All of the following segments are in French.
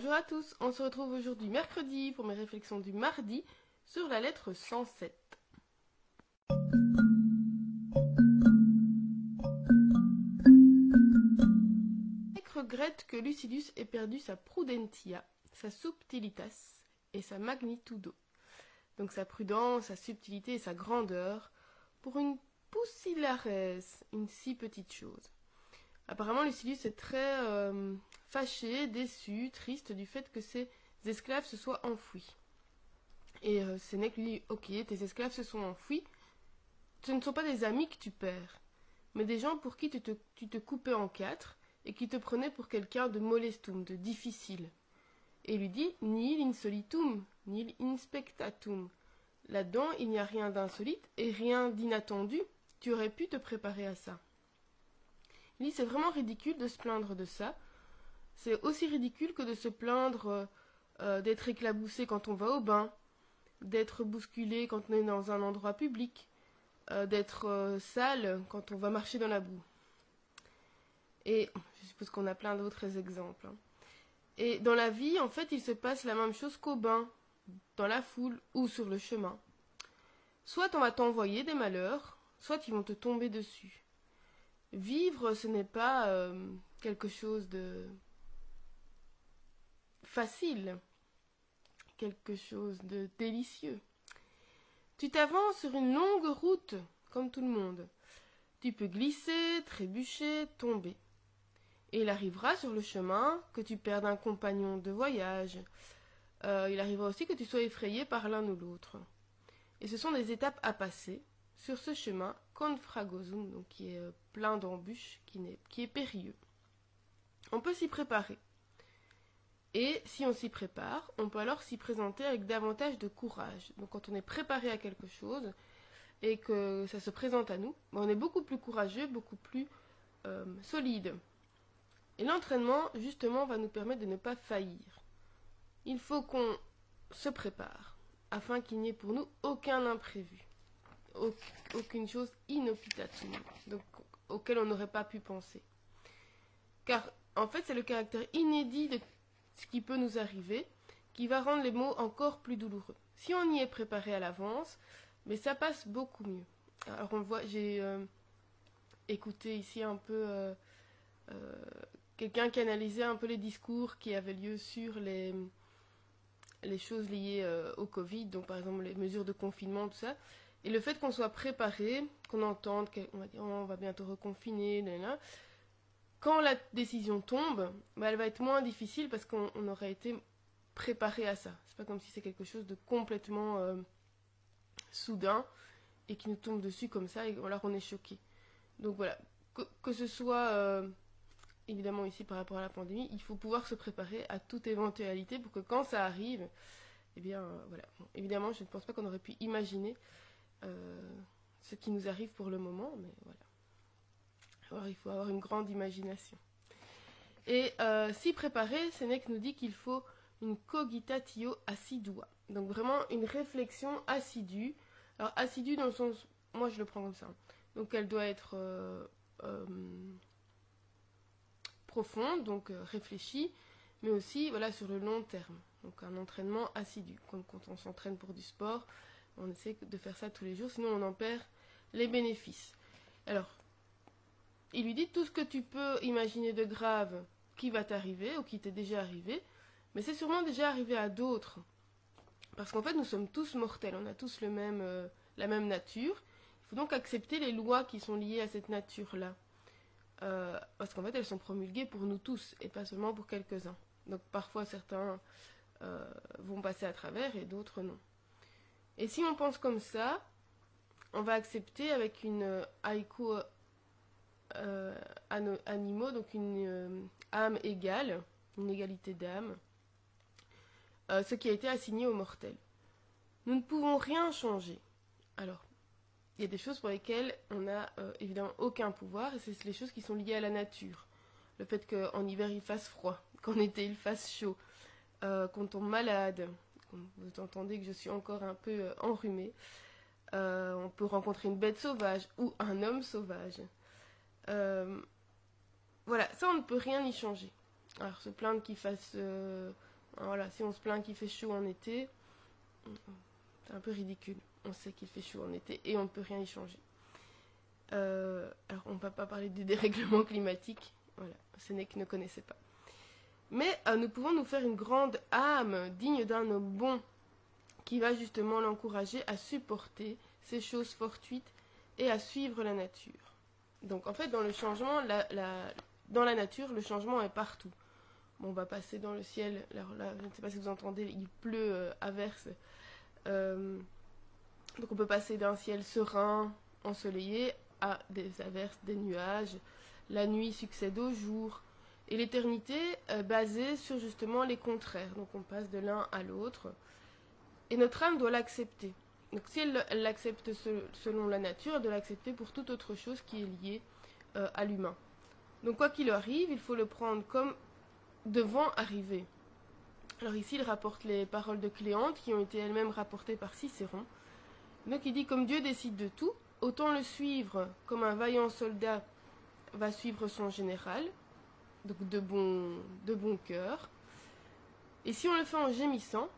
Bonjour à tous, on se retrouve aujourd'hui mercredi pour mes réflexions du mardi sur la lettre 107. regrette que Lucidus ait perdu sa prudentia, sa subtilitas et sa magnitudo. Donc sa prudence, sa subtilité et sa grandeur pour une pusillares, une si petite chose. Apparemment, Lucidus est très euh, fâché, déçu, triste du fait que ses esclaves se soient enfouis. Et euh, Sénèque lui dit Ok, tes esclaves se sont enfouis. Ce ne sont pas des amis que tu perds, mais des gens pour qui tu te, tu te coupais en quatre et qui te prenaient pour quelqu'un de molestum, de difficile. Et lui dit Nihil insolitum, nihil inspectatum. Là-dedans, il n'y a rien d'insolite et rien d'inattendu. Tu aurais pu te préparer à ça. Dit C'est vraiment ridicule de se plaindre de ça. C'est aussi ridicule que de se plaindre euh, euh, d'être éclaboussé quand on va au bain, d'être bousculé quand on est dans un endroit public, euh, d'être sale quand on va marcher dans la boue. Et je suppose qu'on a plein d'autres exemples. Hein. Et dans la vie, en fait, il se passe la même chose qu'au bain, dans la foule ou sur le chemin. Soit on va t'envoyer des malheurs, soit ils vont te tomber dessus. Vivre, ce n'est pas quelque chose de facile, quelque chose de délicieux. Tu t'avances sur une longue route, comme tout le monde. Tu peux glisser, trébucher, tomber. Et il arrivera sur le chemin que tu perdes un compagnon de voyage. Euh, il arrivera aussi que tu sois effrayé par l'un ou l'autre. Et ce sont des étapes à passer sur ce chemin donc qui est euh, plein d'embûches, qui, qui est périlleux. On peut s'y préparer. Et si on s'y prépare, on peut alors s'y présenter avec davantage de courage. Donc quand on est préparé à quelque chose et que ça se présente à nous, ben, on est beaucoup plus courageux, beaucoup plus euh, solide. Et l'entraînement, justement, va nous permettre de ne pas faillir. Il faut qu'on se prépare afin qu'il n'y ait pour nous aucun imprévu, aucune chose inopitative, donc auquel on n'aurait pas pu penser. Car en fait, c'est le caractère inédit de ce qui peut nous arriver, qui va rendre les mots encore plus douloureux. Si on y est préparé à l'avance, mais ça passe beaucoup mieux. Alors on voit, j'ai euh, écouté ici un peu euh, euh, quelqu'un qui analysait un peu les discours qui avaient lieu sur les, les choses liées au Covid, donc par exemple les mesures de confinement, tout ça. Et le fait qu'on soit préparé, qu'on entende qu'on va dire on va bientôt reconfiner, quand la décision tombe, bah, elle va être moins difficile parce qu'on aurait été préparé à ça. C'est pas comme si c'est quelque chose de complètement euh, soudain et qui nous tombe dessus comme ça et alors on est choqué. Donc voilà, que, ce soit euh, évidemment ici par rapport à la pandémie, il faut pouvoir se préparer à toute éventualité pour que quand ça arrive, eh bien euh, voilà. évidemment, je ne pense pas qu'on aurait pu imaginer ce qui nous arrive pour le moment, mais voilà. Alors, il faut avoir une grande imagination. Et euh, s'y préparer, Sénèque nous dit qu'il faut une cogitatio assidua. Donc vraiment une réflexion assidue. Alors assidue dans le sens, moi je le prends comme ça. Donc elle doit être euh, euh, profonde, donc réfléchie, mais aussi voilà sur le long terme. Donc un entraînement assidu. Comme quand on s'entraîne pour du sport, on essaie de faire ça tous les jours, sinon on en perd les bénéfices. Alors il lui dit tout ce que tu peux imaginer de grave qui va t'arriver ou qui t'est déjà arrivé, mais c'est sûrement déjà arrivé à d'autres. Parce qu'en fait, nous sommes tous mortels, on a tous le même, euh, la même nature. Il faut donc accepter les lois qui sont liées à cette nature-là. Euh, parce qu'en fait, elles sont promulguées pour nous tous et pas seulement pour quelques-uns. Donc parfois, certains euh, vont passer à travers et d'autres non. Et si on pense comme ça, on va accepter avec une haïku euh, animaux, donc une euh, âme égale, une égalité d'âme, euh, ce qui a été assigné aux mortels. Nous ne pouvons rien changer. Alors, il y a des choses pour lesquelles on n'a évidemment aucun pouvoir, et c'est les choses qui sont liées à la nature. Le fait qu'en hiver il fasse froid, qu'en été il fasse chaud, qu'on tombe malade, vous entendez que je suis encore un peu enrhumée, on peut rencontrer une bête sauvage ou un homme sauvage. Euh, voilà, ça on ne peut rien y changer. Alors se plaindre qu'il fasse euh, Voilà, si on se plaint qu'il fait chaud en été, c'est un peu ridicule. On sait qu'il fait chaud en été et on ne peut rien y changer. Euh, alors, on ne va pas parler du dérèglement climatique. Voilà, Sénèque ne connaissait pas. Mais euh, nous pouvons nous faire une grande âme digne d'un homme bon qui va justement l'encourager à supporter ces choses fortuites et à suivre la nature. Donc en fait, dans le changement, dans la nature, le changement est partout. On va passer dans le ciel. Là, je ne sais pas si vous entendez, il pleut euh, à. Euh, donc on peut passer d'un ciel serein, ensoleillé, à des averses, des nuages. La nuit succède au jour. Et l'éternité est basée sur justement les contraires. Donc on passe de l'un à l'autre. Et notre âme doit l'accepter. Donc si elle l'accepte selon la nature, elle doit l'accepter pour toute autre chose qui est liée euh, à l'humain. Donc quoi qu'il arrive, il faut le prendre comme devant arriver. Alors ici, il rapporte les paroles de Cléante qui ont été elles-mêmes rapportées par Cicéron. Donc il dit comme Dieu décide de tout, autant le suivre comme un vaillant soldat va suivre son général, donc de bon, de bon cœur. Et si on le fait en gémissant,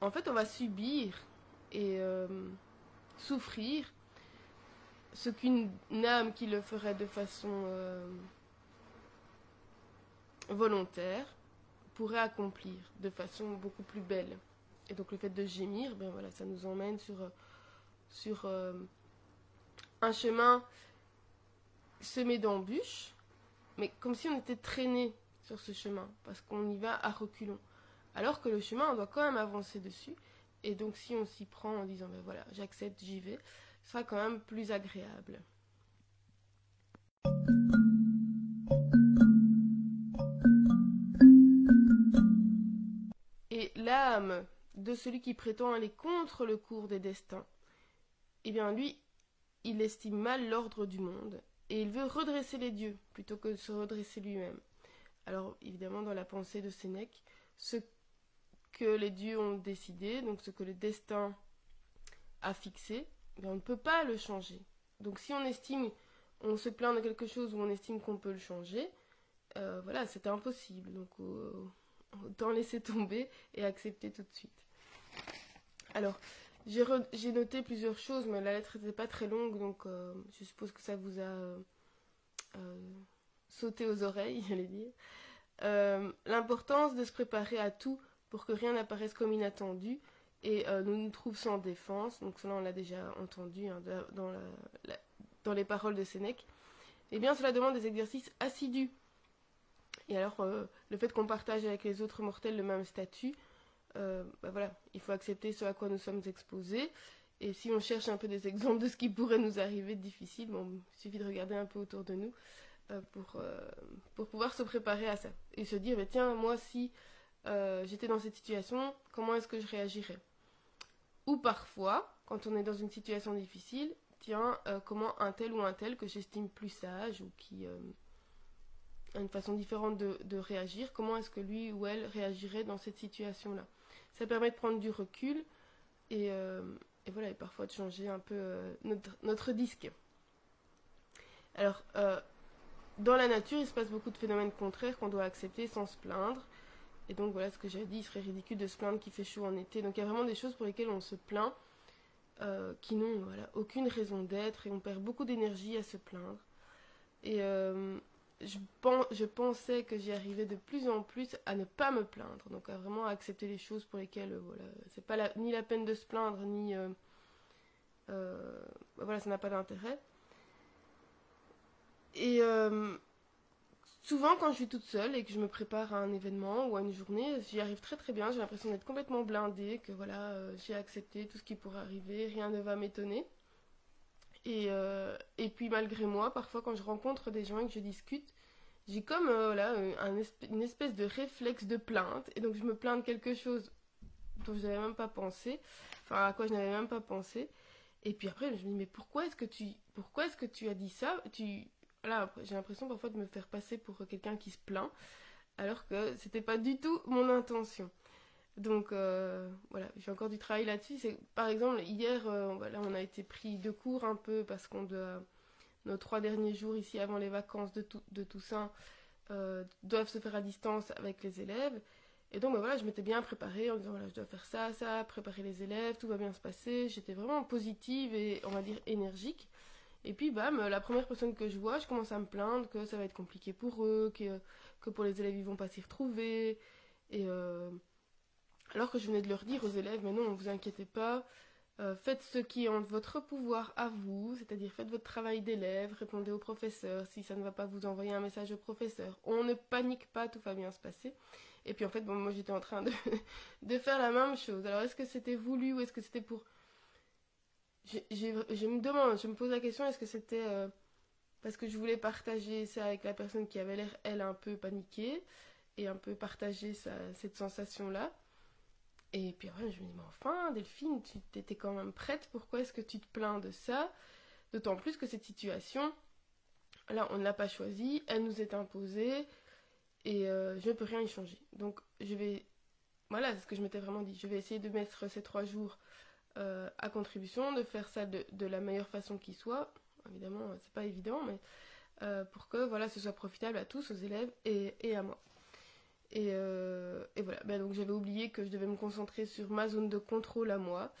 en fait, on va subir et euh, souffrir ce qu'une âme qui le ferait de façon euh, volontaire pourrait accomplir de façon beaucoup plus belle. Et donc le fait de gémir, ben voilà, ça nous emmène sur, euh, un chemin semé d'embûches, mais comme si on était traîné sur ce chemin, parce qu'on y va à reculons. Alors que le chemin, on doit quand même avancer dessus. Et donc si on s'y prend en disant, ben voilà, j'accepte, j'y vais, ce sera quand même plus agréable. Et l'âme de celui qui prétend aller contre le cours des destins, eh bien lui, il estime mal l'ordre du monde, et il veut redresser les dieux plutôt que de se redresser lui-même. Alors évidemment, dans la pensée de Sénèque, ce que les dieux ont décidé, donc ce que le destin a fixé, eh on ne peut pas le changer. Donc si on estime, on se plaint de quelque chose ou on estime qu'on peut le changer, euh, voilà, c'est impossible. Donc autant laisser tomber et accepter tout de suite. Alors, j'ai noté plusieurs choses, mais la lettre n'était pas très longue, donc euh, je suppose que ça vous a euh, sauté aux oreilles, j'allais dire. L'importance de se préparer à tout pour que rien n'apparaisse comme inattendu et nous nous trouve sans défense. Donc cela on l'a déjà entendu hein, dans, dans, les paroles de Sénèque. Eh bien cela demande des exercices assidus et alors, euh, le fait qu'on partage avec les autres mortels le même statut, euh, bah voilà, il faut accepter ce à quoi nous sommes exposés. Et si on cherche un peu des exemples de ce qui pourrait nous arriver de difficile, il suffit de regarder un peu autour de nous euh, pour, pour pouvoir se préparer à ça. Et se dire, bah, tiens, moi, si j'étais dans cette situation, comment est-ce que je réagirais? Ou parfois, quand on est dans une situation difficile, tiens, comment un tel ou un tel que j'estime plus sage ou qui une façon différente de, réagir, comment est-ce que lui ou elle réagirait dans cette situation-là? Ça permet de prendre du recul et, euh, voilà, et parfois de changer un peu euh, notre, disque. Alors, euh, dans la nature, il se passe beaucoup de phénomènes contraires qu'on doit accepter sans se plaindre. Et donc voilà ce que j'ai dit, il serait ridicule de se plaindre qu'il fait chaud en été. Donc il y a vraiment des choses pour lesquelles on se plaint, qui n'ont aucune raison d'être, et on perd beaucoup d'énergie à se plaindre. Et je, pensais que j'y arrivais de plus en plus à ne pas me plaindre, donc à vraiment accepter les choses pour lesquelles, euh, voilà, c'est pas ni la peine de se plaindre, ni. Euh, euh, voilà, ça n'a pas d'intérêt. Et souvent, quand je suis toute seule et que je me prépare à un événement ou à une journée, j'y arrive très très bien. J'ai l'impression d'être complètement blindée, que voilà, j'ai accepté tout ce qui pourrait arriver, rien ne va m'étonner. Et, euh, et puis malgré moi, parfois quand je rencontre des gens et que je discute, j'ai comme euh, un, une espèce de réflexe de plainte. Et donc je me plains de quelque chose dont je n'avais même pas pensé, enfin à quoi je n'avais même pas pensé. Et puis après, je me dis, mais pourquoi est-ce que tu, est-ce que tu as dit ça? Tu... Là, j'ai l'impression parfois de me faire passer pour quelqu'un qui se plaint, alors que c'était pas du tout mon intention. Donc euh, voilà, j'ai encore du travail là-dessus. Par exemple hier, euh, voilà, on a été pris de cours un peu parce qu'on nos trois derniers jours ici avant les vacances de, de Toussaint euh, doivent se faire à distance avec les élèves. Et donc, ben voilà, je m'étais bien préparée en disant, voilà, je dois faire ça, ça, préparer les élèves, tout va bien se passer. J'étais vraiment positive et, on va dire, énergique. Et puis, bam, la première personne que je vois, je commence à me plaindre que ça va être compliqué pour eux, que, que pour les élèves, ils vont pas s'y retrouver. Et euh, alors que je venais de leur dire aux élèves, mais non, ne vous inquiétez pas, euh, faites ce qui est en votre pouvoir à vous, c'est-à-dire faites votre travail d'élève, répondez au professeur, si ça ne va pas vous envoyer un message au professeur. On ne panique pas, tout va bien se passer. Et puis en fait, moi j'étais en train de, faire la même chose. Alors est-ce que c'était voulu ou est-ce que c'était pour... Je, je, me demande, je me pose la question, est-ce que c'était euh, parce que je voulais partager ça avec la personne qui avait l'air, elle, un peu paniquée et un peu partager cette sensation-là et puis je me dis, mais enfin, Delphine, tu étais quand même prête, pourquoi est-ce que tu te plains de ça? D'autant plus que cette situation, là, on ne l'a pas choisie, elle nous est imposée, et euh, je ne peux rien y changer. Donc, je vais, voilà, c'est ce que je m'étais vraiment dit, je vais essayer de mettre ces trois jours euh, à contribution, de faire ça de, la meilleure façon qui soit. Évidemment, c'est pas évident, mais euh, pour que, voilà, ce soit profitable à tous, aux élèves et à moi. Euh, et, voilà, ben, donc j'avais oublié que je devais me concentrer sur ma zone de contrôle à moi.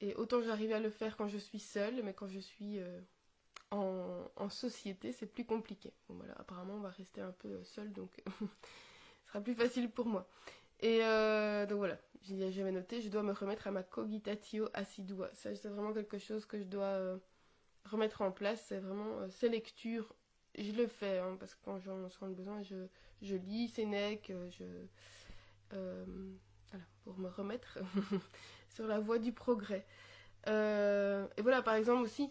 Et autant j'arrivais à le faire quand je suis seule, mais quand je suis euh, en, société, c'est plus compliqué. Bon voilà, apparemment on va rester un peu seul, donc ce sera plus facile pour moi. Et euh, donc voilà, j'avais noté, je dois me remettre à ma cogitatio assidua. Ça, c'est vraiment quelque chose que je dois remettre en place. C'est vraiment ces lectures. Je le fais, hein, parce que quand j'en sens le besoin, je, je lis Sénèque, euh, je, euh, voilà, pour me remettre sur la voie du progrès. Euh, et voilà, par exemple aussi,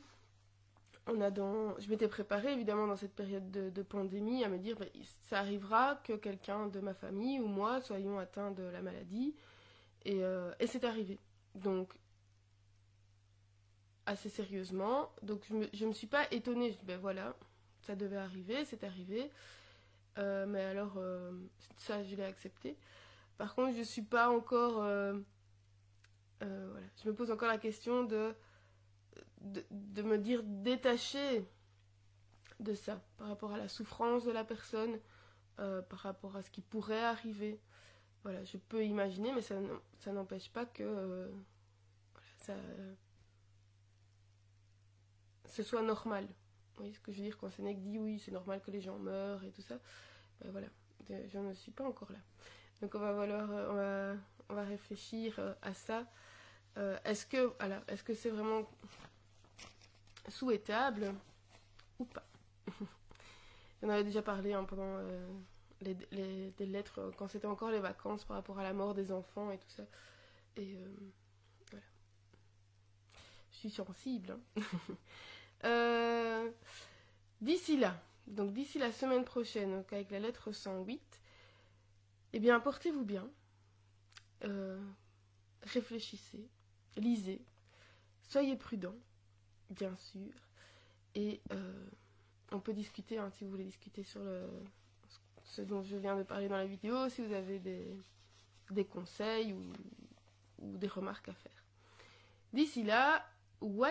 on a dans, je m'étais préparée évidemment dans cette période de, pandémie à me dire, bah, ça arrivera que quelqu'un de ma famille ou moi soyons atteints de la maladie, et, et c'est arrivé. Donc assez sérieusement. Donc je me, je me suis pas étonnée. Je dis ben voilà, ça devait arriver, c'est arrivé. Euh, mais alors, euh, ça, je l'ai accepté. Par contre, je ne suis pas encore. Euh, voilà. Je me pose encore la question de, de, me dire détaché de ça, par rapport à la souffrance de la personne, par rapport à ce qui pourrait arriver. Voilà, je peux imaginer, mais ça, ça n'empêche pas que voilà, ça, ce soit normal. Vous voyez ce que je veux dire quand Sénèque dit oui, c'est normal que les gens meurent et tout ça. Ben voilà, je ne suis pas encore là. Donc on va, vouloir, euh, on va, réfléchir euh, à ça. Euh, est-ce que alors, est-ce que c'est vraiment souhaitable ou pas? On avait déjà parlé hein, pendant les, les, lettres quand c'était encore les vacances par rapport à la mort des enfants et tout ça. Et voilà. Je suis sensible. Hein. D'ici là, donc d'ici la semaine prochaine, avec la lettre 108, eh bien portez-vous bien, euh, réfléchissez, lisez, soyez prudents, bien sûr, et euh, on peut discuter, hein, si vous voulez discuter sur ce dont je viens de parler dans la vidéo, si vous avez des, conseils ou, des remarques à faire. D'ici là, ou